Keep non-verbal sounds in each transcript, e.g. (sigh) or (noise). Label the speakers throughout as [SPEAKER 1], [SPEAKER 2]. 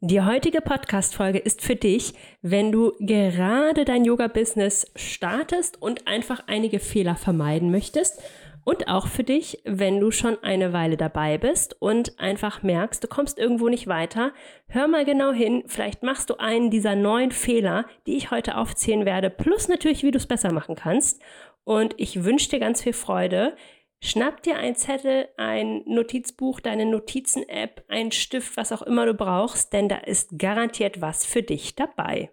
[SPEAKER 1] Die heutige Podcast-Folge ist für dich, wenn du gerade dein Yoga-Business startest und einfach einige Fehler vermeiden möchtest. Und auch für dich, wenn du schon eine Weile dabei bist und einfach merkst, du kommst irgendwo nicht weiter. Hör mal genau hin, vielleicht machst du einen dieser neun Fehler, die ich heute aufzählen werde, plus natürlich, wie du es besser machen kannst. Und ich wünsche dir ganz viel Freude. Schnapp dir ein Zettel, ein Notizbuch, deine Notizen-App, einen Stift, was auch immer du brauchst, denn da ist garantiert was für dich dabei.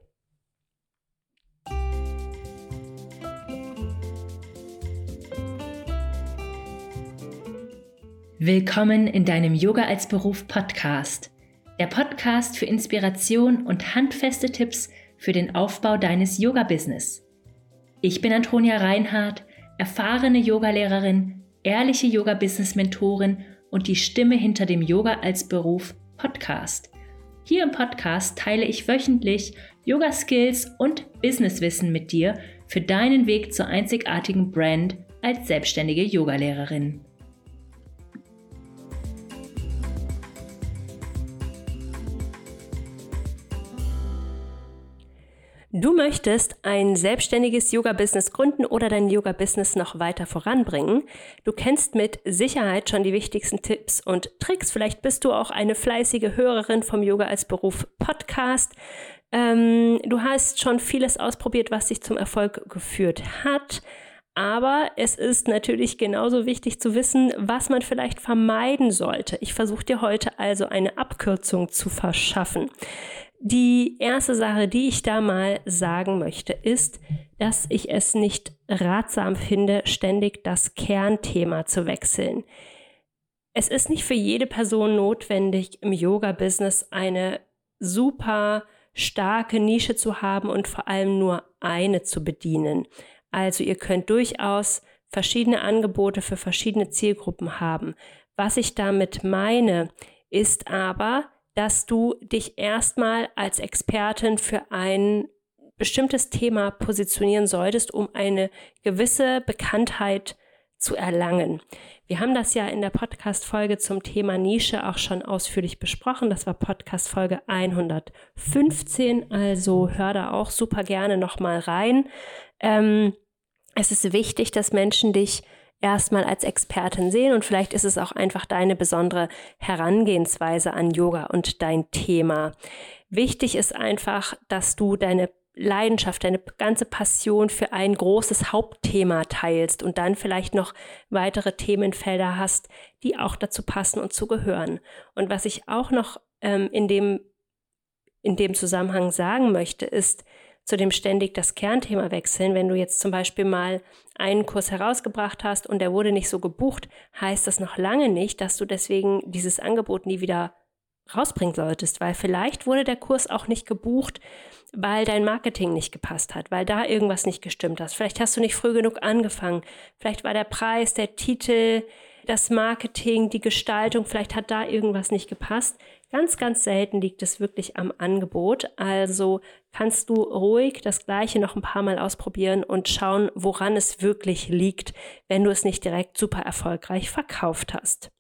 [SPEAKER 2] Willkommen in deinem Yoga als Beruf Podcast. Der Podcast für Inspiration und handfeste Tipps für den Aufbau deines Yoga-Business. Ich bin Antonia Reinhardt, erfahrene Yogalehrerin, ehrliche Yoga-Business-Mentorin und die Stimme hinter dem Yoga als Beruf Podcast. Hier im Podcast teile ich wöchentlich Yoga-Skills und Businesswissen mit dir für deinen Weg zur einzigartigen Brand als selbstständige Yogalehrerin.
[SPEAKER 1] Du möchtest ein selbstständiges Yoga-Business gründen oder dein Yoga-Business noch weiter voranbringen. Du kennst mit Sicherheit schon die wichtigsten Tipps und Tricks. Vielleicht bist du auch eine fleißige Hörerin vom Yoga als Beruf Podcast. Ähm, du hast schon vieles ausprobiert, was dich zum Erfolg geführt hat. Aber es ist natürlich genauso wichtig zu wissen, was man vielleicht vermeiden sollte. Ich versuche dir heute also eine Abkürzung zu verschaffen. Die erste Sache, die ich da mal sagen möchte, ist, dass ich es nicht ratsam finde, ständig das Kernthema zu wechseln. Es ist nicht für jede Person notwendig, im Yoga-Business eine super starke Nische zu haben und vor allem nur eine zu bedienen. Also ihr könnt durchaus verschiedene Angebote für verschiedene Zielgruppen haben. Was ich damit meine, ist aber, dass du dich erstmal als Expertin für ein bestimmtes Thema positionieren solltest, um eine gewisse Bekanntheit zu erlangen. Wir haben das ja in der Podcast-Folge zum Thema Nische auch schon ausführlich besprochen. Das war Podcast-Folge 115. Also hör da auch super gerne nochmal rein. Ähm, es ist wichtig, dass Menschen dich erstmal als Expertin sehen und vielleicht ist es auch einfach deine besondere Herangehensweise an Yoga und dein Thema. Wichtig ist einfach, dass du deine Leidenschaft, deine ganze Passion für ein großes Hauptthema teilst und dann vielleicht noch weitere Themenfelder hast, die auch dazu passen und zu gehören. Und was ich auch noch ähm, in, dem, in dem Zusammenhang sagen möchte, ist, zu dem ständig das Kernthema wechseln. Wenn du jetzt zum Beispiel mal einen Kurs herausgebracht hast und der wurde nicht so gebucht, heißt das noch lange nicht, dass du deswegen dieses Angebot nie wieder rausbringen solltest, weil vielleicht wurde der Kurs auch nicht gebucht, weil dein Marketing nicht gepasst hat, weil da irgendwas nicht gestimmt hat. Vielleicht hast du nicht früh genug angefangen. Vielleicht war der Preis, der Titel, das Marketing, die Gestaltung, vielleicht hat da irgendwas nicht gepasst. Ganz, ganz selten liegt es wirklich am Angebot. Also kannst du ruhig das gleiche noch ein paar Mal ausprobieren und schauen, woran es wirklich liegt, wenn du es nicht direkt super erfolgreich verkauft hast.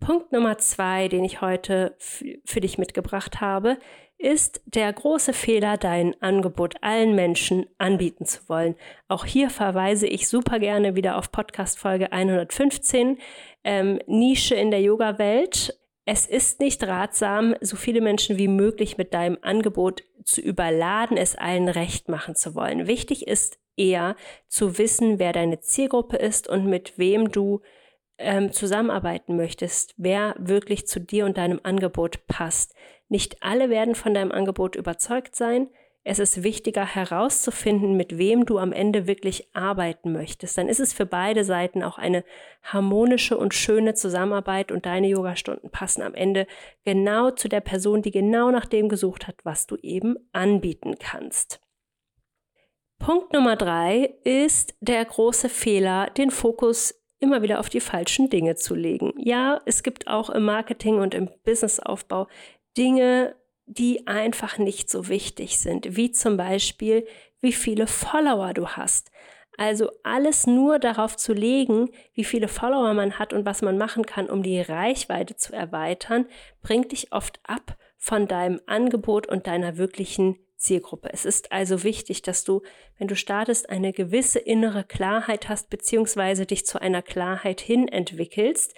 [SPEAKER 1] Punkt Nummer zwei, den ich heute für dich mitgebracht habe, ist der große Fehler, dein Angebot allen Menschen anbieten zu wollen. Auch hier verweise ich super gerne wieder auf Podcast Folge 115, ähm, Nische in der Yoga-Welt. Es ist nicht ratsam, so viele Menschen wie möglich mit deinem Angebot zu überladen, es allen recht machen zu wollen. Wichtig ist eher zu wissen, wer deine Zielgruppe ist und mit wem du ähm, zusammenarbeiten möchtest, wer wirklich zu dir und deinem Angebot passt. Nicht alle werden von deinem Angebot überzeugt sein, es ist wichtiger herauszufinden, mit wem du am Ende wirklich arbeiten möchtest. Dann ist es für beide Seiten auch eine harmonische und schöne Zusammenarbeit und deine Yogastunden passen am Ende genau zu der Person, die genau nach dem gesucht hat, was du eben anbieten kannst. Punkt Nummer drei ist der große Fehler, den Fokus immer wieder auf die falschen Dinge zu legen. Ja, es gibt auch im Marketing und im Businessaufbau Dinge, die einfach nicht so wichtig sind, wie zum Beispiel, wie viele Follower du hast. Also alles nur darauf zu legen, wie viele Follower man hat und was man machen kann, um die Reichweite zu erweitern, bringt dich oft ab von deinem Angebot und deiner wirklichen Zielgruppe. Es ist also wichtig, dass du, wenn du startest, eine gewisse innere Klarheit hast, beziehungsweise dich zu einer Klarheit hin entwickelst.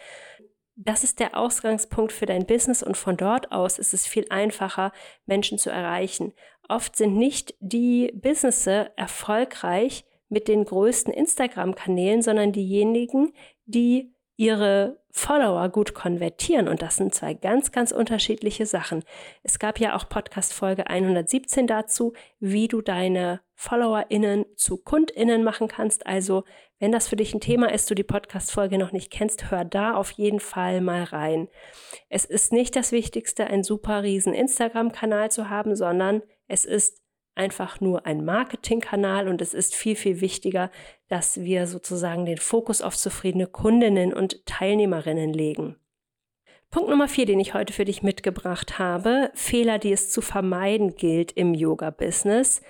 [SPEAKER 1] Das ist der Ausgangspunkt für dein Business und von dort aus ist es viel einfacher, Menschen zu erreichen. Oft sind nicht die Businesses erfolgreich mit den größten Instagram-Kanälen, sondern diejenigen, die ihre Follower gut konvertieren. Und das sind zwei ganz, ganz unterschiedliche Sachen. Es gab ja auch Podcast Folge 117 dazu, wie du deine FollowerInnen zu KundInnen machen kannst. Also, wenn das für dich ein Thema ist, du die Podcast Folge noch nicht kennst, hör da auf jeden Fall mal rein. Es ist nicht das Wichtigste, einen super riesen Instagram-Kanal zu haben, sondern es ist einfach nur ein Marketingkanal und es ist viel, viel wichtiger, dass wir sozusagen den Fokus auf zufriedene Kundinnen und Teilnehmerinnen legen. Punkt Nummer vier, den ich heute für dich mitgebracht habe, Fehler, die es zu vermeiden gilt im Yoga-Business,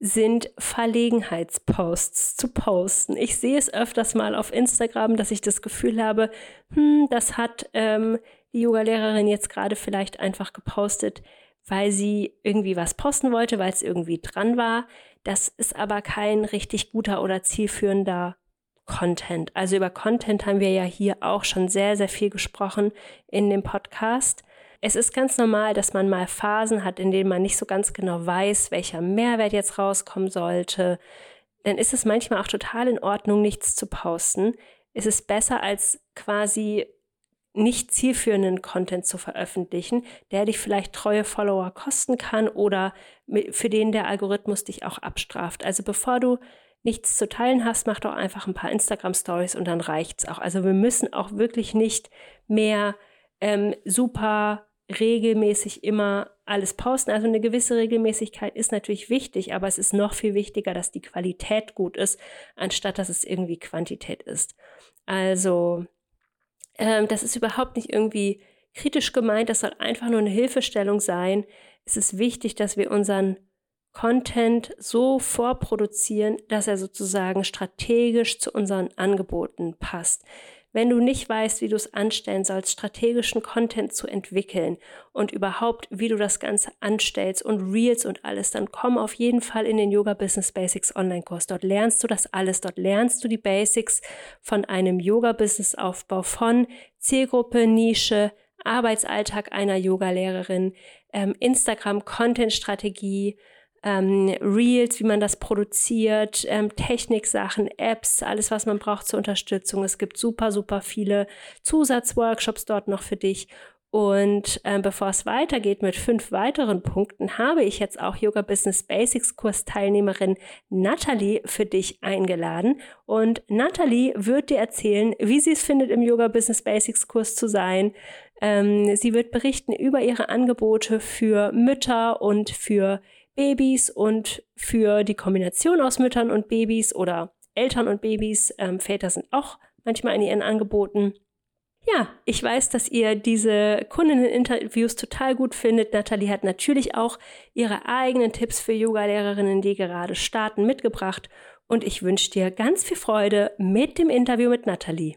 [SPEAKER 1] sind Verlegenheitsposts zu posten. Ich sehe es öfters mal auf Instagram, dass ich das Gefühl habe, hm, das hat ähm, die Yogalehrerin jetzt gerade vielleicht einfach gepostet, weil sie irgendwie was posten wollte, weil es irgendwie dran war. Das ist aber kein richtig guter oder zielführender Content. Also über Content haben wir ja hier auch schon sehr, sehr viel gesprochen in dem Podcast. Es ist ganz normal, dass man mal Phasen hat, in denen man nicht so ganz genau weiß, welcher Mehrwert jetzt rauskommen sollte. Dann ist es manchmal auch total in Ordnung, nichts zu posten. Es ist besser als quasi nicht zielführenden Content zu veröffentlichen, der dich vielleicht treue Follower kosten kann oder für den der Algorithmus dich auch abstraft. Also bevor du nichts zu teilen hast, mach doch einfach ein paar Instagram Stories und dann reicht's auch. Also wir müssen auch wirklich nicht mehr ähm, super regelmäßig immer alles posten. Also eine gewisse Regelmäßigkeit ist natürlich wichtig, aber es ist noch viel wichtiger, dass die Qualität gut ist, anstatt dass es irgendwie Quantität ist. Also ähm, das ist überhaupt nicht irgendwie kritisch gemeint, das soll einfach nur eine Hilfestellung sein. Es ist wichtig, dass wir unseren Content so vorproduzieren, dass er sozusagen strategisch zu unseren Angeboten passt. Wenn du nicht weißt, wie du es anstellen sollst, strategischen Content zu entwickeln und überhaupt, wie du das Ganze anstellst und Reels und alles, dann komm auf jeden Fall in den Yoga Business Basics Online-Kurs. Dort lernst du das alles. Dort lernst du die Basics von einem Yoga-Business-Aufbau von Zielgruppe, Nische, Arbeitsalltag einer Yogalehrerin, ähm, Instagram-Content-Strategie, ähm, Reels, wie man das produziert, ähm, Techniksachen, Apps, alles, was man braucht zur Unterstützung. Es gibt super, super viele Zusatzworkshops dort noch für dich. Und äh, bevor es weitergeht mit fünf weiteren Punkten, habe ich jetzt auch Yoga Business Basics Kurs Teilnehmerin Natalie für dich eingeladen. Und Natalie wird dir erzählen, wie sie es findet, im Yoga Business Basics Kurs zu sein. Ähm, sie wird berichten über ihre Angebote für Mütter und für Babys und für die Kombination aus Müttern und Babys oder Eltern und Babys. Ähm, Väter sind auch manchmal in ihren Angeboten. Ja, ich weiß, dass ihr diese Kundinnen-Interviews total gut findet. Nathalie hat natürlich auch ihre eigenen Tipps für Yoga-Lehrerinnen, die gerade starten, mitgebracht. Und ich wünsche dir ganz viel Freude mit dem Interview mit Nathalie.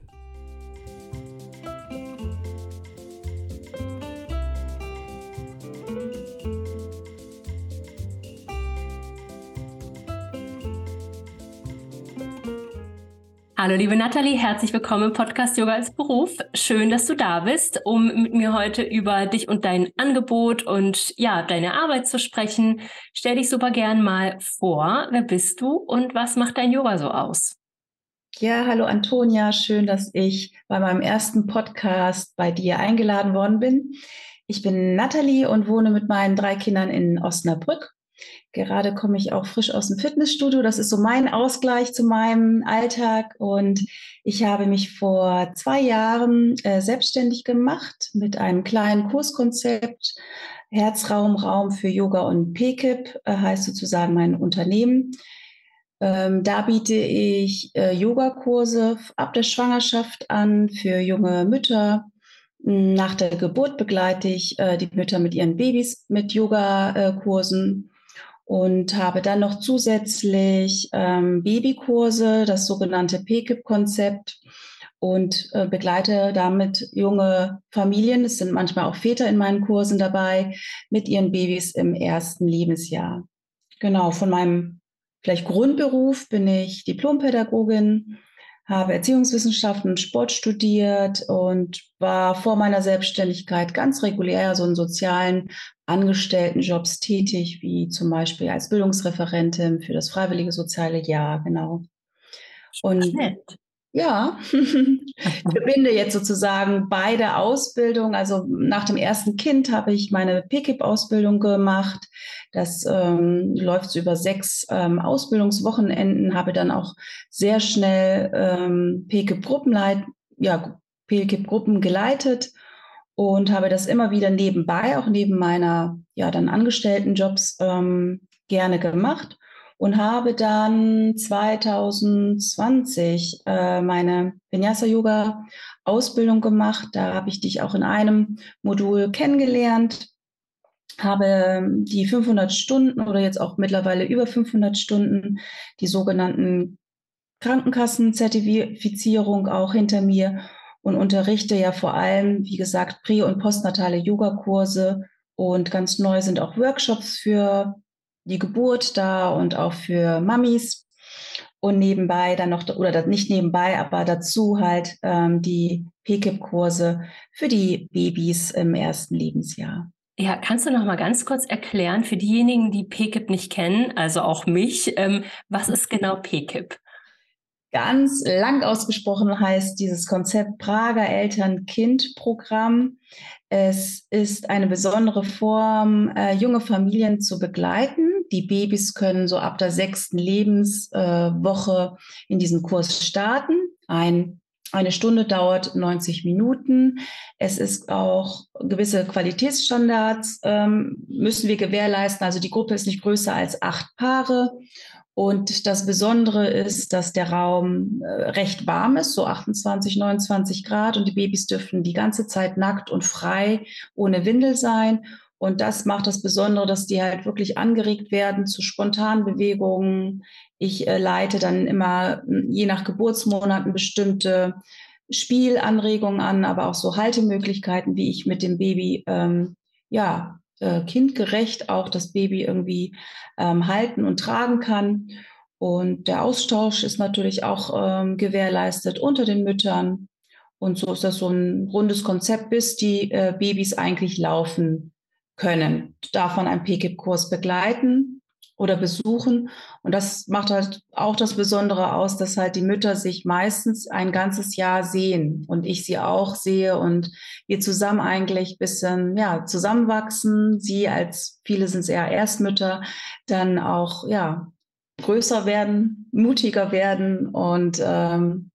[SPEAKER 1] Hallo liebe Nathalie, herzlich willkommen im Podcast Yoga als Beruf. Schön, dass du da bist, um mit mir heute über dich und dein Angebot und ja, deine Arbeit zu sprechen. Stell dich super gern mal vor. Wer bist du und was macht dein Yoga so aus?
[SPEAKER 3] Ja, hallo Antonia, schön, dass ich bei meinem ersten Podcast bei dir eingeladen worden bin. Ich bin Nathalie und wohne mit meinen drei Kindern in Osnabrück Gerade komme ich auch frisch aus dem Fitnessstudio. Das ist so mein Ausgleich zu meinem Alltag. Und ich habe mich vor zwei Jahren äh, selbstständig gemacht mit einem kleinen Kurskonzept. Herzraum, Raum für Yoga und PKIP äh, heißt sozusagen mein Unternehmen. Ähm, da biete ich äh, Yogakurse ab der Schwangerschaft an für junge Mütter. Nach der Geburt begleite ich äh, die Mütter mit ihren Babys mit Yogakursen und habe dann noch zusätzlich ähm, Babykurse, das sogenannte PKIP-Konzept und äh, begleite damit junge Familien, es sind manchmal auch Väter in meinen Kursen dabei, mit ihren Babys im ersten Lebensjahr. Genau, von meinem vielleicht Grundberuf bin ich Diplompädagogin, habe Erziehungswissenschaften und Sport studiert und war vor meiner Selbstständigkeit ganz regulär so in sozialen Angestelltenjobs tätig, wie zum Beispiel als Bildungsreferentin für das Freiwillige Soziale Jahr, genau. Und ja, (laughs) ich verbinde jetzt sozusagen beide Ausbildungen. Also nach dem ersten Kind habe ich meine PKIP-Ausbildung gemacht. Das ähm, läuft so über sechs ähm, Ausbildungswochenenden, habe dann auch sehr schnell ähm, PKIP-Gruppenleit, ja, PKIP-Gruppen geleitet und habe das immer wieder nebenbei, auch neben meiner ja dann Angestelltenjobs ähm, gerne gemacht und habe dann 2020 äh, meine Vinyasa Yoga Ausbildung gemacht. Da habe ich dich auch in einem Modul kennengelernt, habe die 500 Stunden oder jetzt auch mittlerweile über 500 Stunden, die sogenannten Krankenkassenzertifizierung auch hinter mir und unterrichte ja vor allem, wie gesagt, prä- und postnatale Yogakurse und ganz neu sind auch Workshops für die Geburt da und auch für Mamis. Und nebenbei dann noch, oder nicht nebenbei, aber dazu halt ähm, die PKIP-Kurse für die Babys im ersten Lebensjahr.
[SPEAKER 1] Ja, kannst du noch mal ganz kurz erklären für diejenigen, die PKIP nicht kennen, also auch mich, ähm, was ist genau PKIP?
[SPEAKER 3] Ganz lang ausgesprochen heißt dieses Konzept Prager Eltern-Kind-Programm. Es ist eine besondere Form, äh, junge Familien zu begleiten. Die Babys können so ab der sechsten Lebenswoche äh, in diesem Kurs starten. Ein, eine Stunde dauert 90 Minuten. Es ist auch gewisse Qualitätsstandards ähm, müssen wir gewährleisten. Also die Gruppe ist nicht größer als acht Paare. Und das Besondere ist, dass der Raum äh, recht warm ist, so 28, 29 Grad. Und die Babys dürfen die ganze Zeit nackt und frei ohne Windel sein. Und das macht das Besondere, dass die halt wirklich angeregt werden zu spontanen Bewegungen. Ich äh, leite dann immer hm, je nach Geburtsmonaten bestimmte Spielanregungen an, aber auch so Haltemöglichkeiten, wie ich mit dem Baby ähm, ja äh, kindgerecht auch das Baby irgendwie ähm, halten und tragen kann. Und der Austausch ist natürlich auch ähm, gewährleistet unter den Müttern. Und so ist das so ein rundes Konzept, bis die äh, Babys eigentlich laufen können. Man einen PKIP-Kurs begleiten oder besuchen. Und das macht halt auch das Besondere aus, dass halt die Mütter sich meistens ein ganzes Jahr sehen und ich sie auch sehe und wir zusammen eigentlich bisschen, ja, zusammenwachsen. Sie als, viele sind es eher Erstmütter, dann auch, ja, größer werden, mutiger werden und ähm,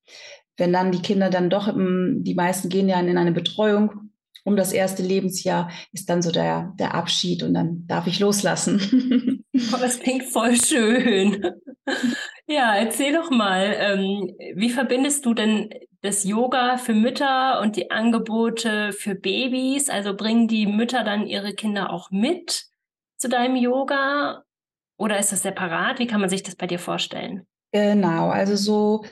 [SPEAKER 3] wenn dann die Kinder dann doch, im, die meisten gehen ja in eine Betreuung um das erste Lebensjahr ist dann so der, der Abschied und dann darf ich loslassen. (laughs)
[SPEAKER 1] Oh, das klingt voll schön. (laughs) Ja, erzähl doch mal, ähm, wie verbindest du denn das Yoga für Mütter und die Angebote für Babys? Also bringen die Mütter dann ihre Kinder auch mit zu deinem Yoga oder ist das separat? Wie kann man sich das bei dir vorstellen?
[SPEAKER 3] Genau, also so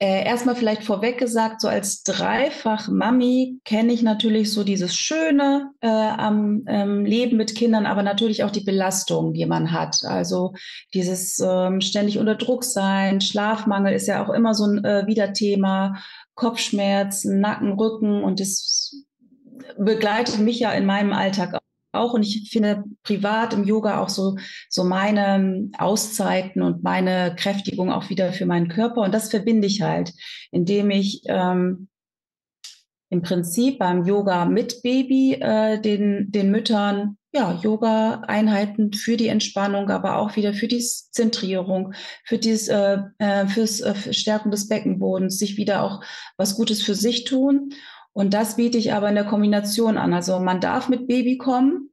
[SPEAKER 3] äh, erstmal vielleicht vorweg gesagt, so als Dreifach-Mami kenne ich natürlich so dieses Schöne äh, am ähm, Leben mit Kindern, aber natürlich auch die Belastung, die man hat. Also dieses ähm, ständig unter Druck sein, Schlafmangel ist ja auch immer so ein äh, Wiederthema, Kopfschmerzen, Nacken, Rücken und das begleitet mich ja in meinem Alltag auch und ich finde privat im Yoga auch so, so meine Auszeiten und meine Kräftigung auch wieder für meinen Körper. Und das verbinde ich halt, indem ich ähm, im Prinzip beim Yoga mit Baby äh, den, den Müttern ja, Yoga-Einheiten für die Entspannung, aber auch wieder für die Zentrierung, für dies, äh, äh äh, Stärken des Beckenbodens, sich wieder auch was Gutes für sich tun. Und das biete ich aber in der Kombination an. Also man darf mit Baby kommen,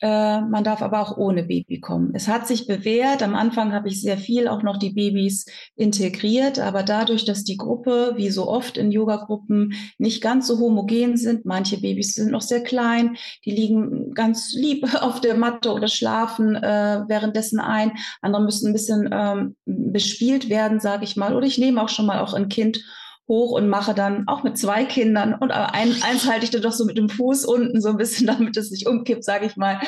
[SPEAKER 3] äh, man darf aber auch ohne Baby kommen. Es hat sich bewährt. Am Anfang habe ich sehr viel auch noch die Babys integriert, aber dadurch, dass die Gruppe, wie so oft in Yoga-Gruppen, nicht ganz so homogen sind, manche Babys sind noch sehr klein, die liegen ganz lieb (laughs) auf der Matte oder schlafen äh, währenddessen ein. Andere müssen ein bisschen ähm, bespielt werden, sage ich mal. Oder ich nehme auch schon mal auch ein Kind hoch und mache dann auch mit zwei Kindern und ein, eins halte ich dann doch so mit dem Fuß unten so ein bisschen, (laughs) damit es nicht umkippt, sage ich mal,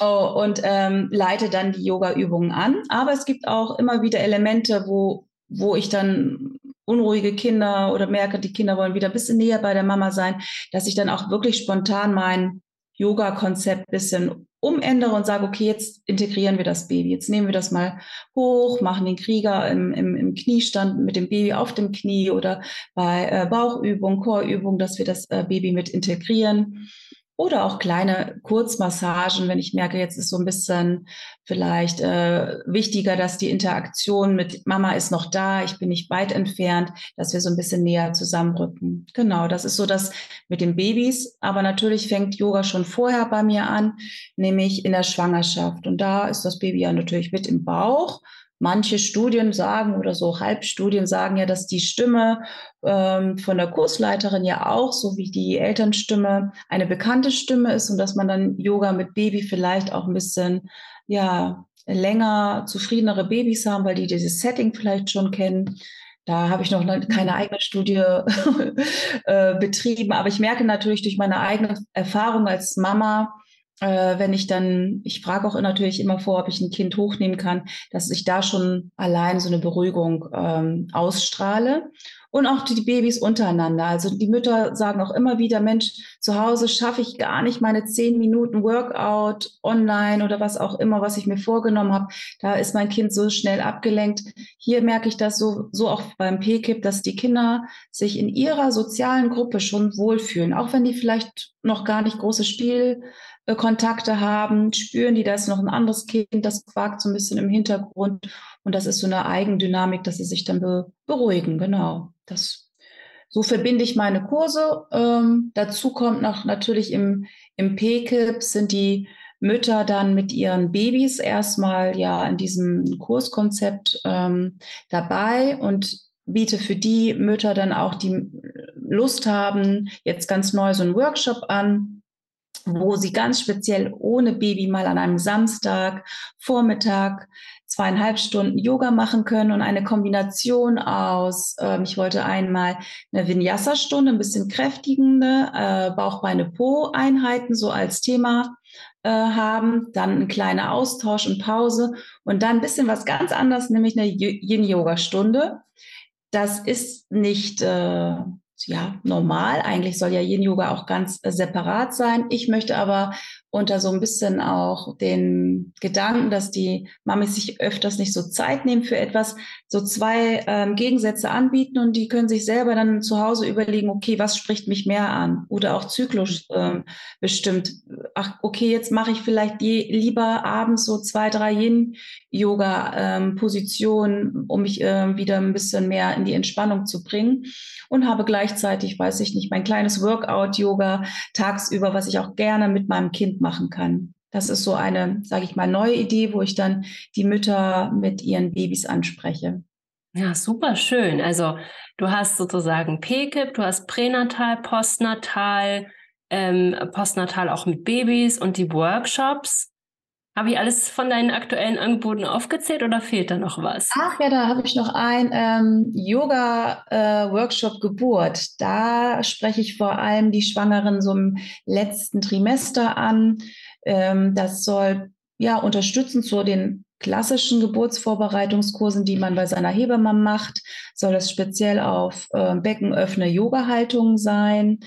[SPEAKER 3] oh, und ähm, leite dann die Yoga-Übungen an. Aber es gibt auch immer wieder Elemente, wo, wo ich dann unruhige Kinder oder merke, die Kinder wollen wieder ein bisschen näher bei der Mama sein, dass ich dann auch wirklich spontan mein Yoga-Konzept bisschen umändere und sage, okay, jetzt integrieren wir das Baby. Jetzt nehmen wir das mal hoch, machen den Krieger im, im, im Kniestand mit dem Baby auf dem Knie oder bei äh, Bauchübung, Chorübung, dass wir das äh, Baby mit integrieren. Oder auch kleine Kurzmassagen, wenn ich merke, jetzt ist so ein bisschen vielleicht äh, wichtiger, dass die Interaktion mit Mama ist noch da, ich bin nicht weit entfernt, dass wir so ein bisschen näher zusammenrücken. Genau, das ist so das mit den Babys. Aber natürlich fängt Yoga schon vorher bei mir an, nämlich in der Schwangerschaft. Und da ist das Baby ja natürlich mit im Bauch Manche Studien sagen oder so Halbstudien sagen ja, dass die Stimme ähm, von der Kursleiterin ja auch, so wie die Elternstimme, eine bekannte Stimme ist und dass man dann Yoga mit Baby vielleicht auch ein bisschen, ja, länger zufriedenere Babys haben, weil die dieses Setting vielleicht schon kennen. Da habe ich noch keine eigene Studie (laughs) äh, betrieben, aber ich merke natürlich durch meine eigene Erfahrung als Mama, äh, wenn ich dann, ich frage auch natürlich immer vor, ob ich ein Kind hochnehmen kann, dass ich da schon allein so eine Beruhigung ähm, ausstrahle. Und auch die Babys untereinander. Also die Mütter sagen auch immer wieder, Mensch, zu Hause schaffe ich gar nicht meine zehn Minuten Workout online oder was auch immer, was ich mir vorgenommen habe. Da ist mein Kind so schnell abgelenkt. Hier merke ich das so, so auch beim PKIP, dass die Kinder sich in ihrer sozialen Gruppe schon wohlfühlen, auch wenn die vielleicht noch gar nicht große Spiel Kontakte haben, spüren die, da ist noch ein anderes Kind, das quakt so ein bisschen im Hintergrund. Und das ist so eine Eigendynamik, dass sie sich dann be beruhigen. Genau. Das, so verbinde ich meine Kurse. Ähm, dazu kommt noch natürlich im, im PKIP sind die Mütter dann mit ihren Babys erstmal ja in diesem Kurskonzept ähm, dabei und biete für die Mütter dann auch, die Lust haben, jetzt ganz neu so einen Workshop an, wo sie ganz speziell ohne Baby mal an einem Samstag Vormittag zweieinhalb Stunden Yoga machen können und eine Kombination aus, äh, ich wollte einmal eine Vinyasa-Stunde, ein bisschen kräftigende äh, Bauch-Beine-Po-Einheiten so als Thema äh, haben, dann ein kleiner Austausch und Pause und dann ein bisschen was ganz anderes, nämlich eine Yin-Yoga-Stunde. Das ist nicht äh, ja, normal. Eigentlich soll ja Yin Yoga auch ganz äh, separat sein. Ich möchte aber unter so ein bisschen auch den Gedanken, dass die Mamis sich öfters nicht so Zeit nehmen für etwas, so zwei ähm, Gegensätze anbieten und die können sich selber dann zu Hause überlegen, okay, was spricht mich mehr an? Oder auch zyklus ähm, bestimmt. Ach, okay, jetzt mache ich vielleicht je, lieber abends so zwei, drei Yin-Yoga-Positionen, ähm, um mich äh, wieder ein bisschen mehr in die Entspannung zu bringen und habe gleichzeitig, weiß ich nicht, mein kleines Workout-Yoga tagsüber, was ich auch gerne mit meinem Kind machen kann. Das ist so eine, sage ich mal, neue Idee, wo ich dann die Mütter mit ihren Babys anspreche.
[SPEAKER 1] Ja, super schön. Also du hast sozusagen PKIP, du hast Pränatal, Postnatal, ähm, Postnatal auch mit Babys und die Workshops. Habe ich alles von deinen aktuellen Angeboten aufgezählt oder fehlt da noch was?
[SPEAKER 3] Ach ja, da habe ich noch ein ähm, Yoga-Workshop äh, Geburt. Da spreche ich vor allem die Schwangeren so im letzten Trimester an. Ähm, das soll ja unterstützen zu den klassischen Geburtsvorbereitungskursen, die man bei seiner Hebamme macht. Soll es speziell auf äh, Beckenöffne Yoga-Haltungen sein.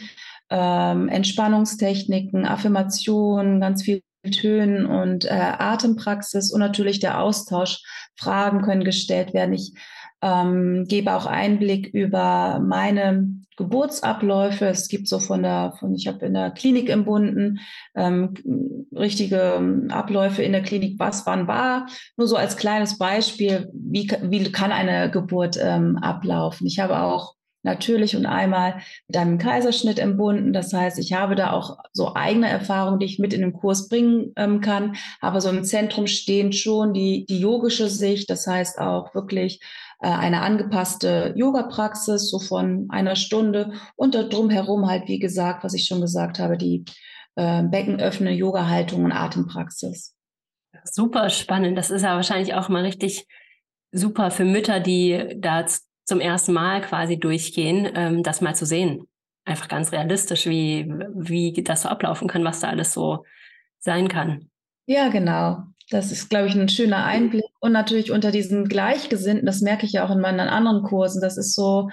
[SPEAKER 3] Ähm, Entspannungstechniken, Affirmationen, ganz viel Tönen und äh, Atempraxis und natürlich der Austausch. Fragen können gestellt werden. Ich ähm, gebe auch Einblick über meine Geburtsabläufe. Es gibt so von der, von ich habe in der Klinik entbunden, ähm, richtige ähm, Abläufe in der Klinik, was wann war. Nur so als kleines Beispiel, wie, wie kann eine Geburt ähm, ablaufen. Ich habe auch natürlich und einmal mit einem Kaiserschnitt entbunden. Das heißt, ich habe da auch so eigene Erfahrungen, die ich mit in den Kurs bringen ähm, kann. Aber so im Zentrum stehen schon die, die yogische Sicht. Das heißt auch wirklich äh, eine angepasste Yoga-Praxis, so von einer Stunde und drumherum halt, wie gesagt, was ich schon gesagt habe, die äh, Beckenöffne, Yoga-Haltung und Atempraxis.
[SPEAKER 1] Super spannend. Das ist ja wahrscheinlich auch mal richtig super für Mütter, die da zum ersten Mal quasi durchgehen, ähm, das mal zu sehen. Einfach ganz realistisch, wie, wie das so ablaufen kann, was da alles so sein kann.
[SPEAKER 3] Ja, genau. Das ist, glaube ich, ein schöner Einblick. Und natürlich unter diesen Gleichgesinnten, das merke ich ja auch in meinen anderen Kursen, das ist so,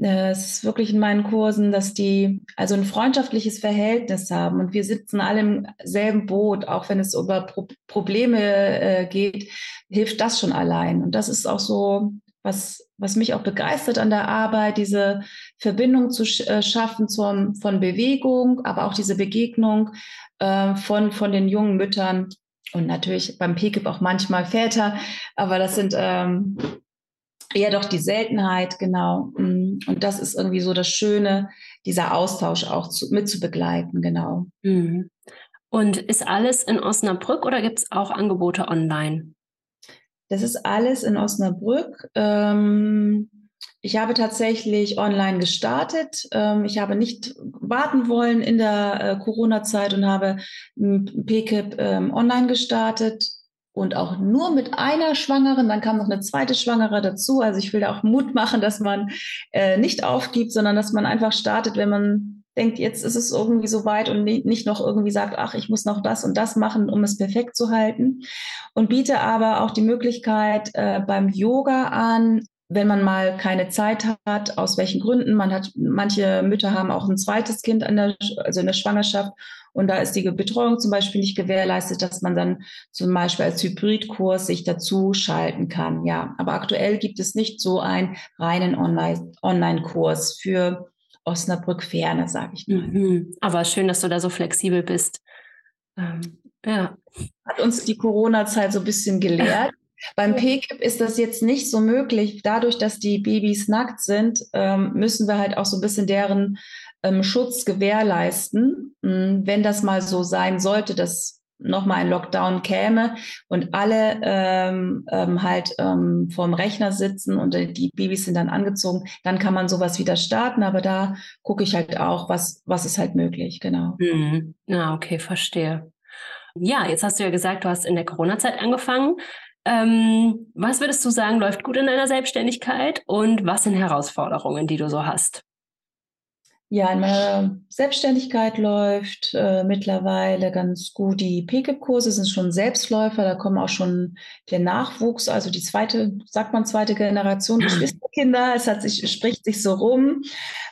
[SPEAKER 3] äh, es ist wirklich in meinen Kursen, dass die also ein freundschaftliches Verhältnis haben und wir sitzen alle im selben Boot, auch wenn es über Pro Probleme äh, geht, hilft das schon allein. Und das ist auch so, was, was mich auch begeistert an der Arbeit, diese Verbindung zu äh, schaffen zum, von Bewegung, aber auch diese Begegnung äh, von, von den jungen Müttern und natürlich beim PKIP auch manchmal Väter, aber das sind ähm, eher doch die Seltenheit, genau. Mm, und das ist irgendwie so das Schöne, dieser Austausch auch zu, mit zu begleiten, genau. Mhm.
[SPEAKER 1] Und ist alles in Osnabrück oder gibt es auch Angebote online?
[SPEAKER 3] Das ist alles in Osnabrück. Ähm, ich habe tatsächlich online gestartet. Ähm, ich habe nicht warten wollen in der äh, Corona-Zeit und habe PKIP ähm, online gestartet und auch nur mit einer Schwangeren. Dann kam noch eine zweite Schwangere dazu. Also ich will da auch Mut machen, dass man äh, nicht aufgibt, sondern dass man einfach startet, wenn man denkt, jetzt ist es irgendwie so weit und nicht noch irgendwie sagt, ach, ich muss noch das und das machen, um es perfekt zu halten. Und biete aber auch die Möglichkeit äh, beim Yoga an, wenn man mal keine Zeit hat, aus welchen Gründen. Man hat, manche Mütter haben auch ein zweites Kind in der, also in der Schwangerschaft und da ist die Betreuung zum Beispiel nicht gewährleistet, dass man dann zum Beispiel als Hybridkurs sich dazu schalten kann. Ja, aber aktuell gibt es nicht so einen reinen Online-Kurs für Osnabrück Ferne, sage ich mal.
[SPEAKER 1] Mhm. Aber schön, dass du da so flexibel bist.
[SPEAKER 3] Ähm, ja. Hat uns die Corona-Zeit so ein bisschen gelehrt. (laughs) Beim PKIP ist das jetzt nicht so möglich. Dadurch, dass die Babys nackt sind, ähm, müssen wir halt auch so ein bisschen deren ähm, Schutz gewährleisten. Hm, wenn das mal so sein sollte, dass nochmal ein Lockdown käme und alle ähm, ähm, halt ähm, vorm Rechner sitzen und die Babys sind dann angezogen, dann kann man sowas wieder starten. Aber da gucke ich halt auch, was, was ist halt möglich, genau.
[SPEAKER 1] Mhm. Ja, okay, verstehe. Ja, jetzt hast du ja gesagt, du hast in der Corona-Zeit angefangen. Ähm, was würdest du sagen, läuft gut in deiner Selbstständigkeit und was sind Herausforderungen, die du so hast?
[SPEAKER 3] Ja, in meiner Selbstständigkeit läuft äh, mittlerweile ganz gut. Die PKIP-Kurse sind schon Selbstläufer, da kommen auch schon der Nachwuchs, also die zweite, sagt man zweite Generation (clears throat) Geschwisterkinder. Es hat sich, spricht sich so rum.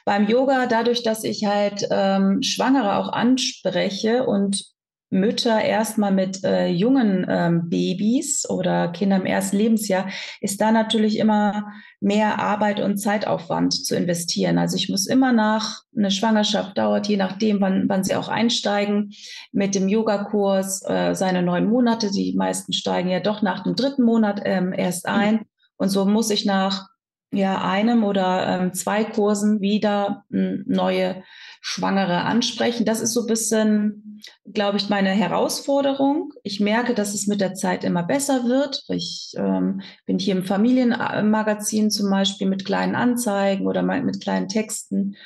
[SPEAKER 3] Beim Yoga, dadurch, dass ich halt ähm, Schwangere auch anspreche und Mütter erstmal mit äh, jungen ähm, Babys oder Kindern im ersten Lebensjahr, ist da natürlich immer mehr Arbeit und Zeitaufwand zu investieren. Also ich muss immer nach, eine Schwangerschaft dauert, je nachdem, wann, wann sie auch einsteigen, mit dem Yogakurs äh, seine neun Monate. Die meisten steigen ja doch nach dem dritten Monat ähm, erst mhm. ein. Und so muss ich nach ja, einem oder ähm, zwei Kursen wieder ähm, neue Schwangere ansprechen. Das ist so ein bisschen, glaube ich, meine Herausforderung. Ich merke, dass es mit der Zeit immer besser wird. Ich ähm, bin hier im Familienmagazin zum Beispiel mit kleinen Anzeigen oder mit kleinen Texten.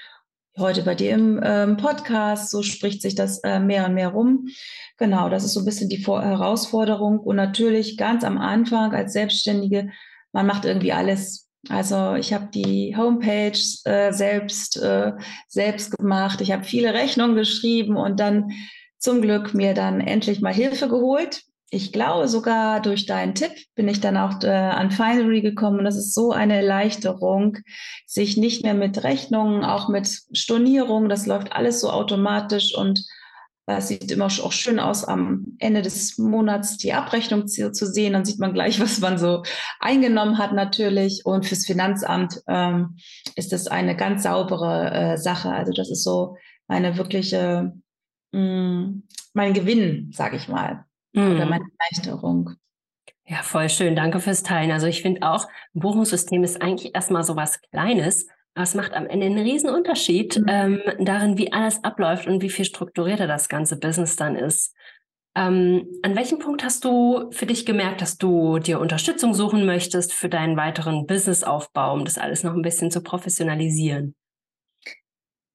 [SPEAKER 3] Heute bei dir im ähm, Podcast, so spricht sich das äh, mehr und mehr rum. Genau, das ist so ein bisschen die Vor Herausforderung. Und natürlich ganz am Anfang als Selbstständige, man macht irgendwie alles also ich habe die Homepage äh, selbst, äh, selbst gemacht. Ich habe viele Rechnungen geschrieben und dann zum Glück mir dann endlich mal Hilfe geholt. Ich glaube sogar durch deinen Tipp bin ich dann auch äh, an Finery gekommen das ist so eine Erleichterung, sich nicht mehr mit Rechnungen, auch mit Stornierungen, das läuft alles so automatisch und es sieht immer auch schön aus, am Ende des Monats die Abrechnung zu, zu, sehen. Dann sieht man gleich, (laughs) was man so eingenommen hat natürlich. Und fürs Finanzamt ähm, ist das eine ganz saubere äh, Sache. Also das ist so eine wirkliche, mh, mm, mein Gewinn, sage ich mal, mhm. oder meine Erleichterung.
[SPEAKER 1] Ja, voll schön. Danke fürs Teilen. Also ich finde auch, ein Buchungssystem ist eigentlich erstmal so was Kleines, es macht am Ende einen riesen Unterschied mhm. ähm, darin, wie alles abläuft und wie viel strukturierter das ganze Business dann ist. Ähm, an welchem Punkt hast du für dich gemerkt, dass du dir Unterstützung suchen möchtest für deinen weiteren Businessaufbau, um das alles noch ein bisschen zu professionalisieren?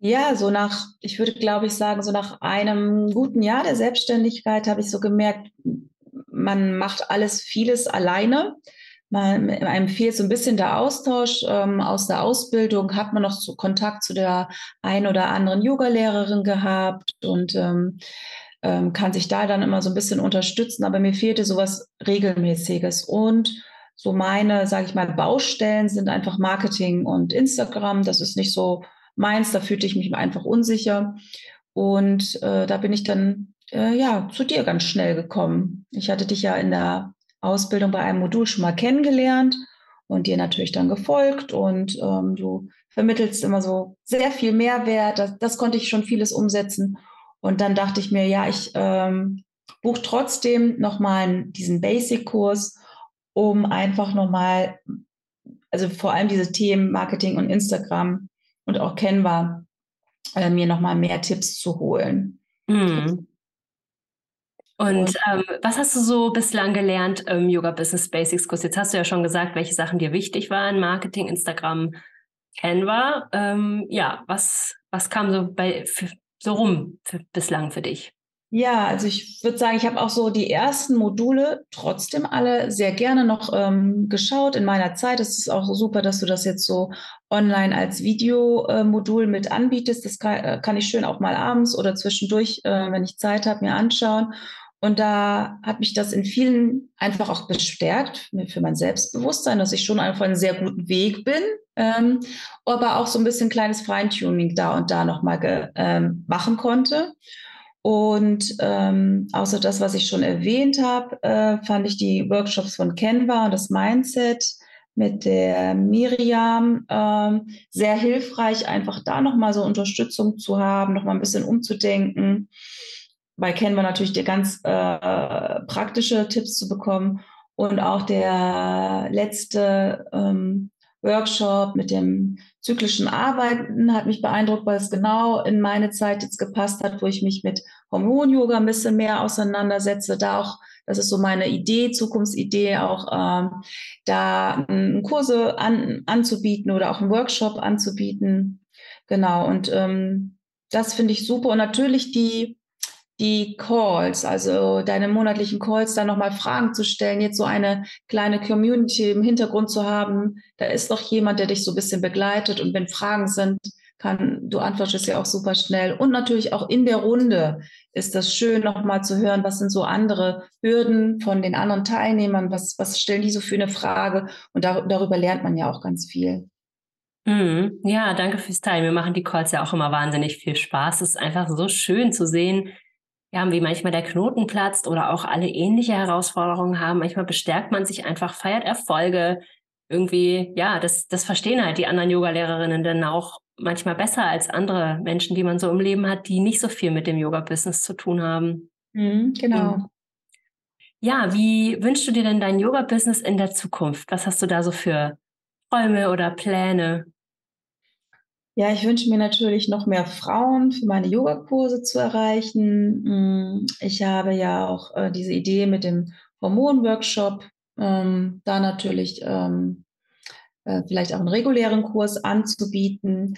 [SPEAKER 3] Ja, so nach, ich würde glaube ich sagen, so nach einem guten Jahr der Selbstständigkeit habe ich so gemerkt, man macht alles vieles alleine man, fehlt so ein bisschen der Austausch ähm, aus der Ausbildung, hat man noch so Kontakt zu der ein oder anderen Yoga-Lehrerin gehabt und ähm, ähm, kann sich da dann immer so ein bisschen unterstützen. Aber mir fehlte sowas Regelmäßiges. Und so meine, sage ich mal, Baustellen sind einfach Marketing und Instagram. Das ist nicht so meins, da fühlte ich mich einfach unsicher. Und äh, da bin ich dann äh, ja zu dir ganz schnell gekommen. Ich hatte dich ja in der Ausbildung bei einem Modul schon mal kennengelernt und dir natürlich dann gefolgt und ähm, du vermittelst immer so sehr viel Mehrwert. Das, das, konnte ich schon vieles umsetzen. Und dann dachte ich mir, ja, ich ähm, buche trotzdem nochmal diesen Basic-Kurs, um einfach nochmal, also vor allem diese Themen Marketing und Instagram und auch Canva, äh, mir nochmal mehr Tipps zu holen. Mhm.
[SPEAKER 1] Und ähm, was hast du so bislang gelernt im Yoga Business Basics Kurs? Jetzt hast du ja schon gesagt, welche Sachen dir wichtig waren: Marketing, Instagram, Canva. Ähm, ja, was, was kam so bei für, so rum für, bislang für dich?
[SPEAKER 3] Ja, also ich würde sagen, ich habe auch so die ersten Module trotzdem alle sehr gerne noch ähm, geschaut in meiner Zeit. Es ist auch super, dass du das jetzt so online als Videomodul äh, mit anbietest. Das kann, äh, kann, ich schön auch mal abends oder zwischendurch, äh, wenn ich Zeit habe, mir anschauen. Und da hat mich das in vielen einfach auch bestärkt für mein Selbstbewusstsein, dass ich schon einfach einen sehr guten Weg bin, ähm, aber auch so ein bisschen kleines Feintuning da und da nochmal ähm, machen konnte. Und ähm, außer das, was ich schon erwähnt habe, äh, fand ich die Workshops von Canva und das Mindset mit der Miriam ähm, sehr hilfreich, einfach da nochmal so Unterstützung zu haben, nochmal ein bisschen umzudenken bei Canva natürlich die ganz äh, praktische Tipps zu bekommen. Und auch der letzte ähm, Workshop mit dem zyklischen Arbeiten hat mich beeindruckt, weil es genau in meine Zeit jetzt gepasst hat, wo ich mich mit Hormon-Yoga ein bisschen mehr auseinandersetze. Da auch, das ist so meine Idee, Zukunftsidee, auch ähm, da ähm, Kurse an, anzubieten oder auch einen Workshop anzubieten. Genau, und ähm, das finde ich super. Und natürlich die die Calls, also deine monatlichen Calls, da nochmal Fragen zu stellen, jetzt so eine kleine Community im Hintergrund zu haben. Da ist doch jemand, der dich so ein bisschen begleitet und wenn Fragen sind, kann, du antwortest ja auch super schnell. Und natürlich auch in der Runde ist das schön, nochmal zu hören, was sind so andere Hürden von den anderen Teilnehmern, was, was stellen die so für eine Frage? Und da, darüber lernt man ja auch ganz viel.
[SPEAKER 1] Mhm. Ja, danke fürs Teilen. Mir machen die Calls ja auch immer wahnsinnig viel Spaß. Es ist einfach so schön zu sehen, ja, wie manchmal der Knoten platzt oder auch alle ähnliche Herausforderungen haben. Manchmal bestärkt man sich einfach, feiert Erfolge. Irgendwie, ja, das, das verstehen halt die anderen Yoga-Lehrerinnen dann auch manchmal besser als andere Menschen, die man so im Leben hat, die nicht so viel mit dem Yoga-Business zu tun haben.
[SPEAKER 3] Mhm, genau.
[SPEAKER 1] Ja, wie wünschst du dir denn dein Yoga-Business in der Zukunft? Was hast du da so für Träume oder Pläne?
[SPEAKER 3] Ja, ich wünsche mir natürlich noch mehr Frauen für meine Yogakurse zu erreichen. Mm, ich habe ja auch äh, diese Idee mit dem Hormonworkshop, ähm, da natürlich ähm, äh, vielleicht auch einen regulären Kurs anzubieten.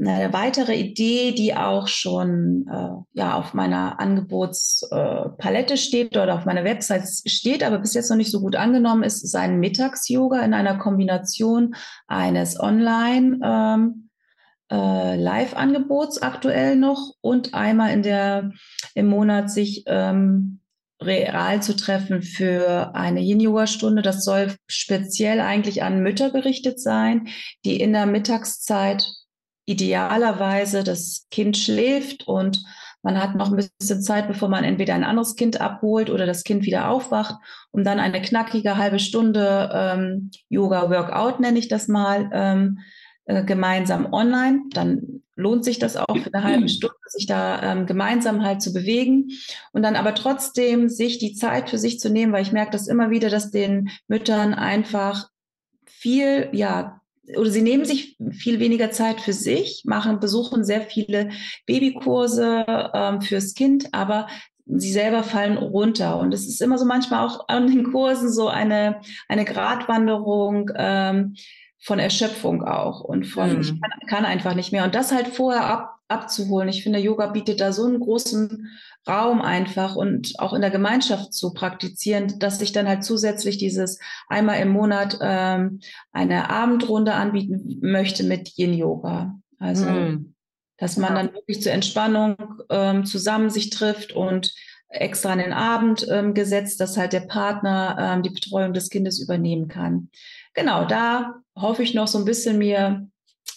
[SPEAKER 3] Eine weitere Idee, die auch schon äh, ja, auf meiner Angebotspalette äh, steht oder auf meiner Website steht, aber bis jetzt noch nicht so gut angenommen ist, ist ein Mittags-Yoga in einer Kombination eines Online- ähm, äh, Live-Angebots aktuell noch und einmal in der, im Monat sich ähm, real zu treffen für eine Yin-Yoga-Stunde. Das soll speziell eigentlich an Mütter gerichtet sein, die in der Mittagszeit idealerweise das Kind schläft und man hat noch ein bisschen Zeit, bevor man entweder ein anderes Kind abholt oder das Kind wieder aufwacht, um dann eine knackige halbe Stunde ähm, Yoga-Workout, nenne ich das mal, ähm, äh, gemeinsam online. Dann lohnt sich das auch für eine halbe Stunde, sich da ähm, gemeinsam halt zu bewegen und dann aber trotzdem sich die Zeit für sich zu nehmen, weil ich merke das immer wieder, dass den Müttern einfach viel, ja, oder sie nehmen sich viel weniger Zeit für sich, machen, besuchen sehr viele Babykurse ähm, fürs Kind, aber sie selber fallen runter. Und es ist immer so manchmal auch an den Kursen so eine, eine Gratwanderung. Ähm, von Erschöpfung auch und von, mhm. ich kann, kann, einfach nicht mehr. Und das halt vorher ab, abzuholen. Ich finde, Yoga bietet da so einen großen Raum einfach und auch in der Gemeinschaft zu praktizieren, dass ich dann halt zusätzlich dieses einmal im Monat ähm, eine Abendrunde anbieten möchte mit Yin Yoga. Also, mm. dass man dann wirklich zur Entspannung ähm, zusammen sich trifft und extra an den Abend ähm, gesetzt, dass halt der Partner ähm, die Betreuung des Kindes übernehmen kann. Genau, da hoffe ich noch so ein bisschen mir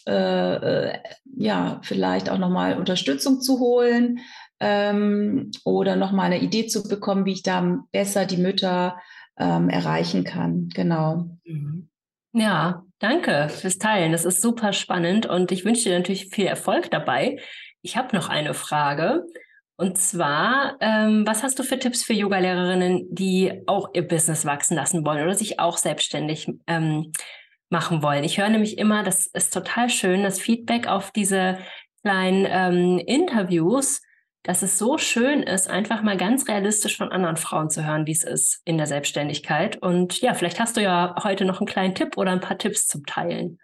[SPEAKER 3] äh, äh, ja vielleicht auch nochmal Unterstützung zu holen ähm, oder nochmal eine Idee zu bekommen, wie ich da besser die Mütter ähm, erreichen kann. Genau.
[SPEAKER 1] Mhm. Ja, danke fürs Teilen. Das ist super spannend und ich wünsche dir natürlich viel Erfolg dabei. Ich habe noch eine Frage. Und zwar, ähm, was hast du für Tipps für Yogalehrerinnen, die auch ihr Business wachsen lassen wollen oder sich auch selbstständig ähm, machen wollen? Ich höre nämlich immer, das ist total schön, das Feedback auf diese kleinen ähm, Interviews, dass es so schön ist, einfach mal ganz realistisch von anderen Frauen zu hören, wie es ist in der Selbstständigkeit. Und ja, vielleicht hast du ja heute noch einen kleinen Tipp oder ein paar Tipps zum Teilen.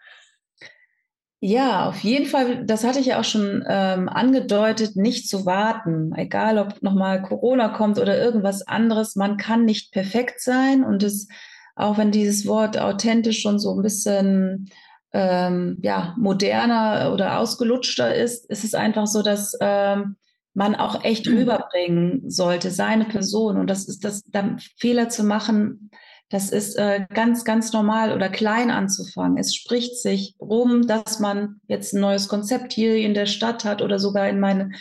[SPEAKER 3] Ja, auf jeden Fall, das hatte ich ja auch schon ähm, angedeutet, nicht zu warten, egal ob nochmal Corona kommt oder irgendwas anderes, man kann nicht perfekt sein und es, auch wenn dieses Wort authentisch schon so ein bisschen ähm, ja, moderner oder ausgelutschter ist, ist es einfach so, dass ähm, man auch echt rüberbringen sollte, seine Person. Und das ist das, dann Fehler zu machen, das ist äh, ganz, ganz normal oder klein anzufangen. Es spricht sich rum, dass man jetzt ein neues Konzept hier in der Stadt hat oder sogar in meine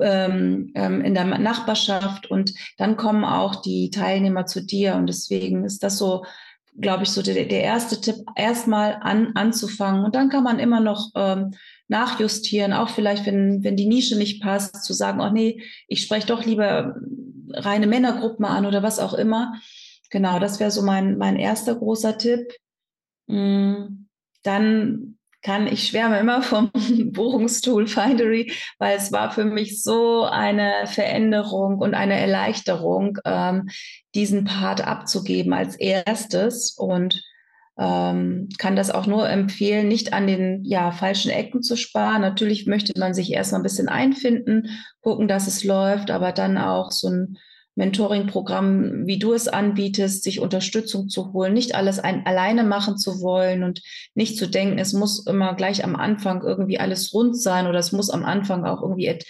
[SPEAKER 3] ähm, ähm, in der Nachbarschaft und dann kommen auch die Teilnehmer zu dir und deswegen ist das so, glaube ich, so der, der erste Tipp, erstmal an, anzufangen und dann kann man immer noch ähm, nachjustieren, auch vielleicht, wenn, wenn die Nische nicht passt, zu sagen, oh nee, ich spreche doch lieber reine Männergruppen an oder was auch immer. Genau, das wäre so mein, mein erster großer Tipp. Mm, dann kann ich schwärme immer (laughs) vom Buchungstool Findery, weil es war für mich so eine Veränderung und eine Erleichterung, ähm, diesen Part abzugeben als erstes und ähm, kann das auch nur empfehlen, nicht an den ja, falschen Ecken zu sparen. Natürlich möchte man sich erstmal ein bisschen einfinden, gucken, dass es läuft, aber dann auch so ein Mentoring-Programm, wie du es anbietest, sich Unterstützung zu holen, nicht alles ein, alleine machen zu wollen und nicht zu denken, es muss immer gleich am Anfang irgendwie alles rund sein oder es muss am Anfang auch irgendwie et,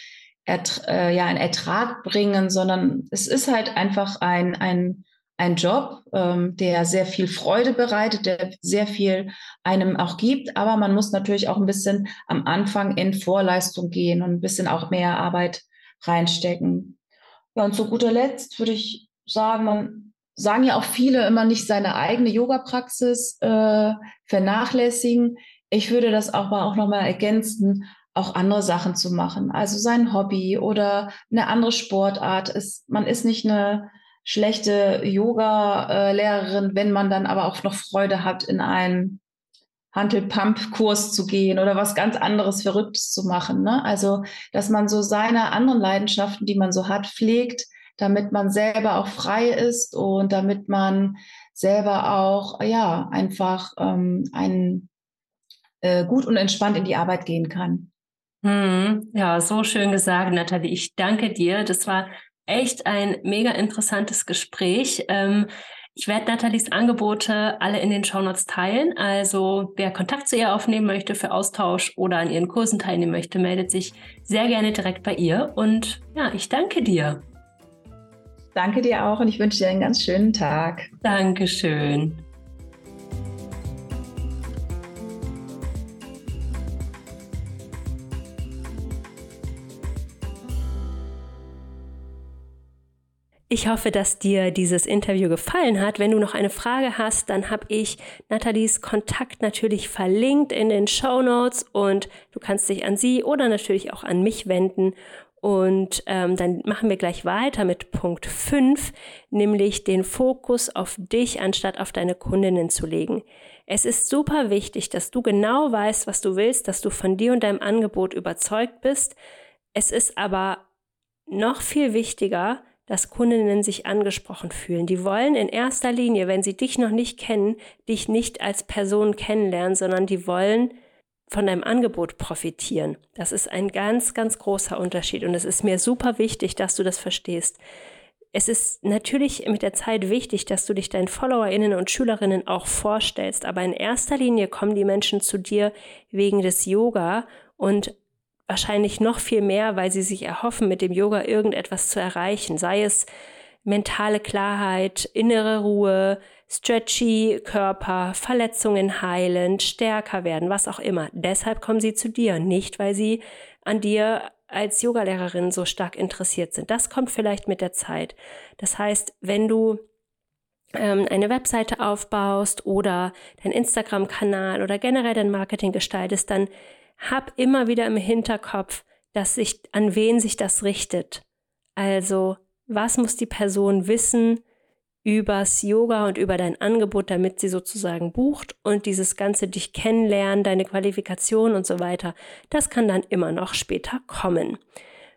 [SPEAKER 3] et, äh, ja, einen Ertrag bringen, sondern es ist halt einfach ein, ein, ein Job, ähm, der sehr viel Freude bereitet, der sehr viel einem auch gibt, aber man muss natürlich auch ein bisschen am Anfang in Vorleistung gehen und ein bisschen auch mehr Arbeit reinstecken. Ja, und zu guter Letzt würde ich sagen, man sagen ja auch viele immer nicht seine eigene Yoga-Praxis äh, vernachlässigen. Ich würde das aber auch nochmal ergänzen, auch andere Sachen zu machen. Also sein Hobby oder eine andere Sportart. Ist, man ist nicht eine schlechte Yoga-Lehrerin, wenn man dann aber auch noch Freude hat, in einen Hantel-Pump-Kurs zu gehen oder was ganz anderes Verrücktes zu machen. Ne? Also, dass man so seine anderen Leidenschaften, die man so hat, pflegt, damit man selber auch frei ist und damit man selber auch, ja, einfach ähm, ein, äh, gut und entspannt in die Arbeit gehen kann.
[SPEAKER 1] Hm, ja, so schön gesagt, Nathalie. Ich danke dir. Das war echt ein mega interessantes Gespräch. Ähm, ich werde Nathalies Angebote alle in den Shownotes teilen. Also wer Kontakt zu ihr aufnehmen möchte für Austausch oder an ihren Kursen teilnehmen möchte, meldet sich sehr gerne direkt bei ihr. Und ja, ich danke dir.
[SPEAKER 3] Danke dir auch und ich wünsche dir einen ganz schönen Tag.
[SPEAKER 1] Dankeschön. Ich hoffe, dass dir dieses Interview gefallen hat. Wenn du noch eine Frage hast, dann habe ich Nathalies Kontakt natürlich verlinkt in den Show Notes und du kannst dich an sie oder natürlich auch an mich wenden. Und ähm, dann machen wir gleich weiter mit Punkt 5, nämlich den Fokus auf dich anstatt auf deine Kundinnen zu legen. Es ist super wichtig, dass du genau weißt, was du willst, dass du von dir und deinem Angebot überzeugt bist. Es ist aber noch viel wichtiger, dass Kundinnen sich angesprochen fühlen. Die wollen in erster Linie, wenn sie dich noch nicht kennen, dich nicht als Person kennenlernen, sondern die wollen von deinem Angebot profitieren. Das ist ein ganz, ganz großer Unterschied und es ist mir super wichtig, dass du das verstehst. Es ist natürlich mit der Zeit wichtig, dass du dich deinen FollowerInnen und Schülerinnen auch vorstellst, aber in erster Linie kommen die Menschen zu dir wegen des Yoga und wahrscheinlich noch viel mehr, weil sie sich erhoffen, mit dem Yoga irgendetwas zu erreichen, sei es mentale Klarheit, innere Ruhe, stretchy Körper, Verletzungen heilen, stärker werden, was auch immer. Deshalb kommen sie zu dir, nicht weil sie an dir als Yogalehrerin so stark interessiert sind. Das kommt vielleicht mit der Zeit. Das heißt, wenn du ähm, eine Webseite aufbaust oder dein Instagram-Kanal oder generell dein Marketing gestaltest, dann hab immer wieder im Hinterkopf, dass sich, an wen sich das richtet. Also, was muss die Person wissen, übers Yoga und über dein Angebot, damit sie sozusagen bucht und dieses ganze dich kennenlernen, deine Qualifikation und so weiter, das kann dann immer noch später kommen.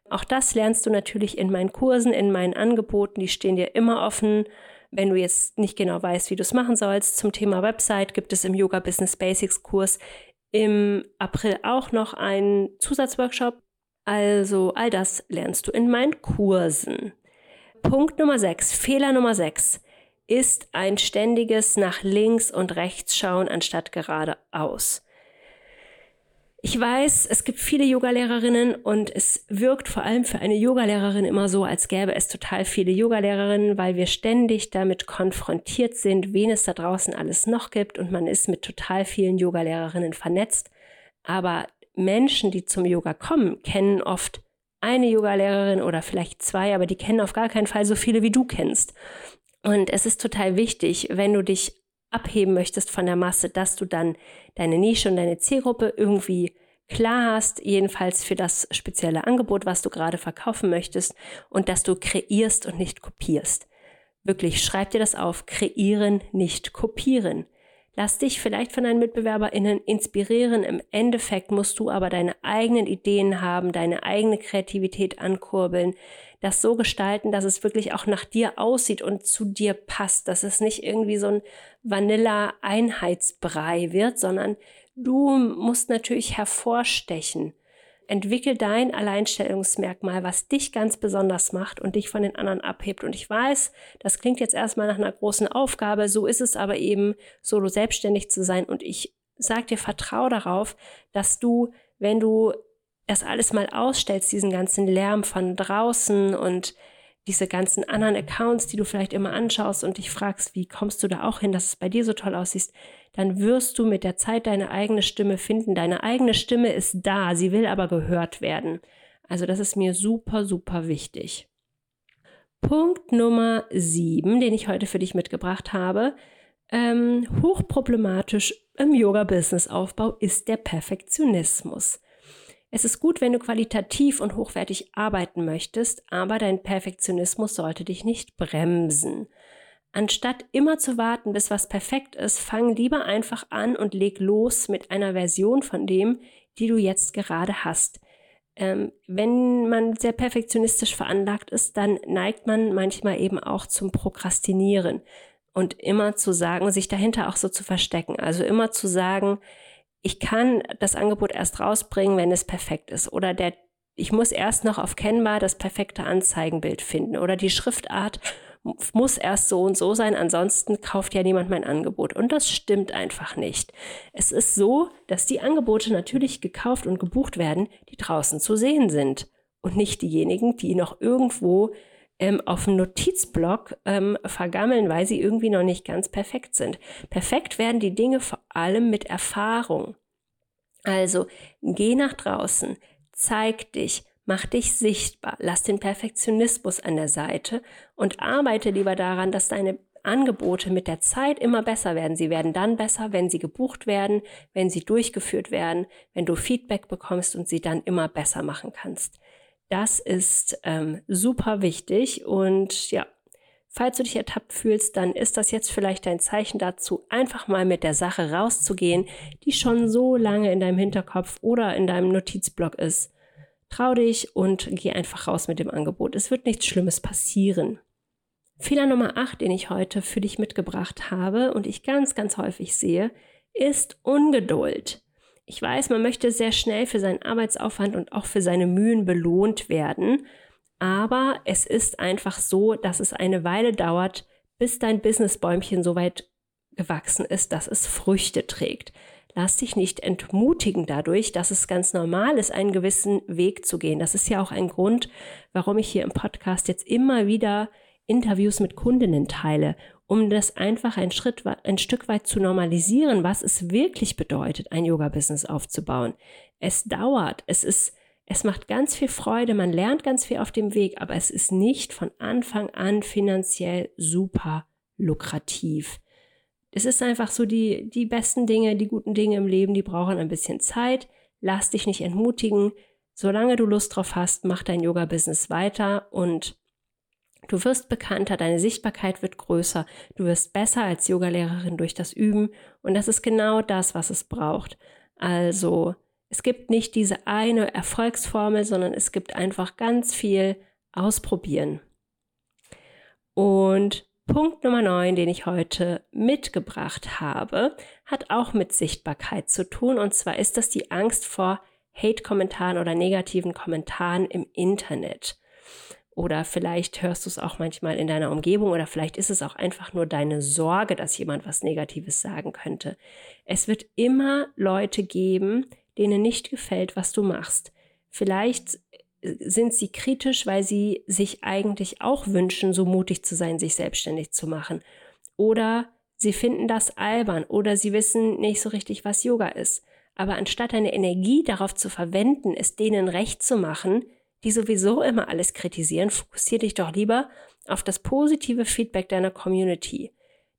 [SPEAKER 1] Auch das lernst du natürlich in meinen Kursen, in meinen Angeboten, die stehen dir immer offen. Wenn du jetzt nicht genau weißt, wie du es machen sollst, zum Thema Website gibt es im Yoga Business Basics Kurs im April auch noch einen Zusatzworkshop. Also all das lernst du in meinen Kursen. Punkt Nummer 6, Fehler Nummer 6 ist ein ständiges nach links und rechts schauen anstatt geradeaus. Ich weiß, es gibt viele Yogalehrerinnen und es wirkt vor allem für eine Yogalehrerin immer so, als gäbe es total viele Yogalehrerinnen, weil wir ständig damit konfrontiert sind, wen es da draußen alles noch gibt und man ist mit total vielen Yogalehrerinnen vernetzt. Aber Menschen, die zum Yoga kommen, kennen oft eine Yogalehrerin oder vielleicht zwei, aber die kennen auf gar keinen Fall so viele, wie du kennst. Und es ist total wichtig, wenn du dich abheben möchtest von der Masse, dass du dann deine Nische und deine Zielgruppe irgendwie klar hast, jedenfalls für das spezielle Angebot, was du gerade verkaufen möchtest und dass du kreierst und nicht kopierst. Wirklich, schreib dir das auf, kreieren, nicht kopieren. Lass dich vielleicht von deinen MitbewerberInnen inspirieren. Im Endeffekt musst du aber deine eigenen Ideen haben, deine eigene Kreativität ankurbeln, das so gestalten, dass es wirklich auch nach dir aussieht und zu dir passt, dass es nicht irgendwie so ein Vanilla-Einheitsbrei wird, sondern du musst natürlich hervorstechen. Entwickel dein Alleinstellungsmerkmal, was dich ganz besonders macht und dich von den anderen abhebt. Und ich weiß, das klingt jetzt erstmal nach einer großen Aufgabe, so ist es aber eben, solo selbstständig zu sein. Und ich sage dir, vertrau darauf, dass du, wenn du das alles mal ausstellst, diesen ganzen Lärm von draußen und diese ganzen anderen Accounts, die du vielleicht immer anschaust und dich fragst, wie kommst du da auch hin, dass es bei dir so toll aussieht, dann wirst du mit der Zeit deine eigene Stimme finden. Deine eigene Stimme ist da, sie will aber gehört werden. Also das ist mir super, super wichtig. Punkt Nummer sieben, den ich heute für dich mitgebracht habe, ähm, hochproblematisch im Yoga-Business-Aufbau ist der Perfektionismus. Es ist gut, wenn du qualitativ und hochwertig arbeiten möchtest, aber dein Perfektionismus sollte dich nicht bremsen. Anstatt immer zu warten, bis was perfekt ist, fang lieber einfach an und leg los mit einer Version von dem, die du jetzt gerade hast. Ähm, wenn man sehr perfektionistisch veranlagt ist, dann neigt man manchmal eben auch zum Prokrastinieren und immer zu sagen, sich dahinter auch so zu verstecken. Also immer zu sagen, ich kann das Angebot erst rausbringen, wenn es perfekt ist. Oder der, ich muss erst noch auf kennbar das perfekte Anzeigenbild finden. Oder die Schriftart muss erst so und so sein, ansonsten kauft ja niemand mein Angebot. Und das stimmt einfach nicht. Es ist so, dass die Angebote natürlich gekauft und gebucht werden, die draußen zu sehen sind. Und nicht diejenigen, die noch irgendwo ähm, auf dem Notizblock ähm, vergammeln, weil sie irgendwie noch nicht ganz perfekt sind. Perfekt werden die Dinge vor allem mit Erfahrung. Also geh nach draußen, zeig dich, mach dich sichtbar, lass den Perfektionismus an der Seite und arbeite lieber daran, dass deine Angebote mit der Zeit immer besser werden. Sie werden dann besser, wenn sie gebucht werden, wenn sie durchgeführt werden, wenn du Feedback bekommst und sie dann immer besser machen kannst. Das ist ähm, super wichtig und ja, falls du dich ertappt fühlst, dann ist das jetzt vielleicht dein Zeichen dazu, einfach mal mit der Sache rauszugehen, die schon so lange in deinem Hinterkopf oder in deinem Notizblock ist. Trau dich und geh einfach raus mit dem Angebot. Es wird nichts Schlimmes passieren. Fehler Nummer 8, den ich heute für dich mitgebracht habe und ich ganz, ganz häufig sehe, ist Ungeduld. Ich weiß, man möchte sehr schnell für seinen Arbeitsaufwand und auch für seine Mühen belohnt werden, aber es ist einfach so, dass es eine Weile dauert, bis dein Businessbäumchen so weit gewachsen ist, dass es Früchte trägt. Lass dich nicht entmutigen dadurch, dass es ganz normal ist, einen gewissen Weg zu gehen. Das ist ja auch ein Grund, warum ich hier im Podcast jetzt immer wieder Interviews mit Kundinnen teile, um das einfach ein Schritt, ein Stück weit zu normalisieren, was es wirklich bedeutet, ein Yoga-Business aufzubauen. Es dauert, es ist, es macht ganz viel Freude, man lernt ganz viel auf dem Weg, aber es ist nicht von Anfang an finanziell super lukrativ. Es ist einfach so, die, die besten Dinge, die guten Dinge im Leben, die brauchen ein bisschen Zeit. Lass dich nicht entmutigen. Solange du Lust drauf hast, mach dein Yoga-Business weiter und du wirst bekannter, deine Sichtbarkeit wird größer, du wirst besser als Yogalehrerin durch das Üben und das ist genau das, was es braucht. Also, es gibt nicht diese eine Erfolgsformel, sondern es gibt einfach ganz viel ausprobieren. Und Punkt Nummer 9, den ich heute mitgebracht habe, hat auch mit Sichtbarkeit zu tun. Und zwar ist das die Angst vor Hate-Kommentaren oder negativen Kommentaren im Internet. Oder vielleicht hörst du es auch manchmal in deiner Umgebung oder vielleicht ist es auch einfach nur deine Sorge, dass jemand was Negatives sagen könnte. Es wird immer Leute geben, denen nicht gefällt, was du machst. Vielleicht sind sie kritisch, weil sie sich eigentlich auch wünschen, so mutig zu sein, sich selbstständig zu machen. Oder sie finden das albern oder sie wissen nicht so richtig, was Yoga ist. Aber anstatt deine Energie darauf zu verwenden, es denen recht zu machen, die sowieso immer alles kritisieren, fokussiere dich doch lieber auf das positive Feedback deiner Community.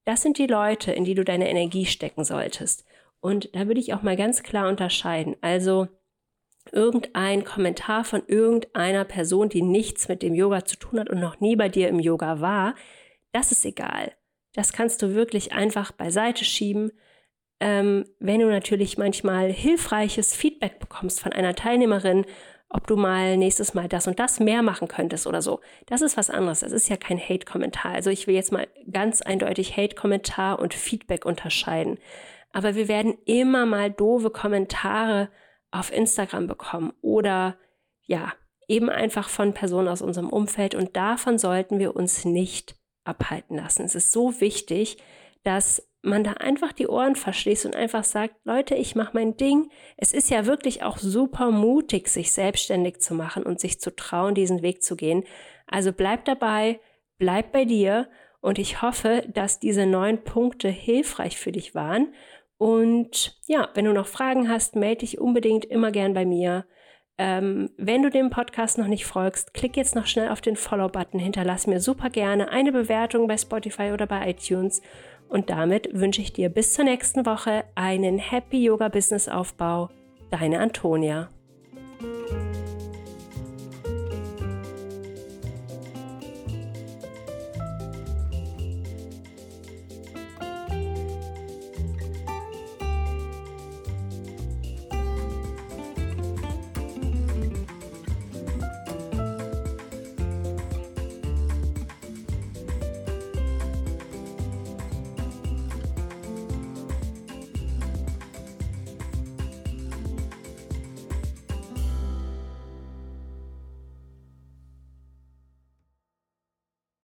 [SPEAKER 1] Das sind die Leute, in die du deine Energie stecken solltest. Und da würde ich auch mal ganz klar unterscheiden. Also, irgendein Kommentar von irgendeiner Person, die nichts mit dem Yoga zu tun hat und noch nie bei dir im Yoga war, das ist egal. Das kannst du wirklich einfach beiseite schieben. Ähm, wenn du natürlich manchmal hilfreiches Feedback bekommst von einer Teilnehmerin, ob du mal nächstes Mal das und das mehr machen könntest oder so. Das ist was anderes. Das ist ja kein Hate-Kommentar. Also ich will jetzt mal ganz eindeutig Hate-Kommentar und Feedback unterscheiden. Aber wir werden immer mal doofe Kommentare auf Instagram bekommen oder ja, eben einfach von Personen aus unserem Umfeld und davon sollten wir uns nicht abhalten lassen. Es ist so wichtig, dass man da einfach die Ohren verschließt und einfach sagt, Leute, ich mache mein Ding. Es ist ja wirklich auch super mutig, sich selbstständig zu machen und sich zu trauen, diesen Weg zu gehen. Also bleib dabei, bleib bei dir und ich hoffe, dass diese neun Punkte hilfreich für dich waren und ja, wenn du noch Fragen hast, melde dich unbedingt immer gern bei mir. Ähm, wenn du dem Podcast noch nicht folgst, klick jetzt noch schnell auf den Follow-Button, hinterlass mir super gerne eine Bewertung bei Spotify oder bei iTunes. Und damit wünsche ich dir bis zur nächsten Woche einen Happy Yoga Business Aufbau. Deine Antonia.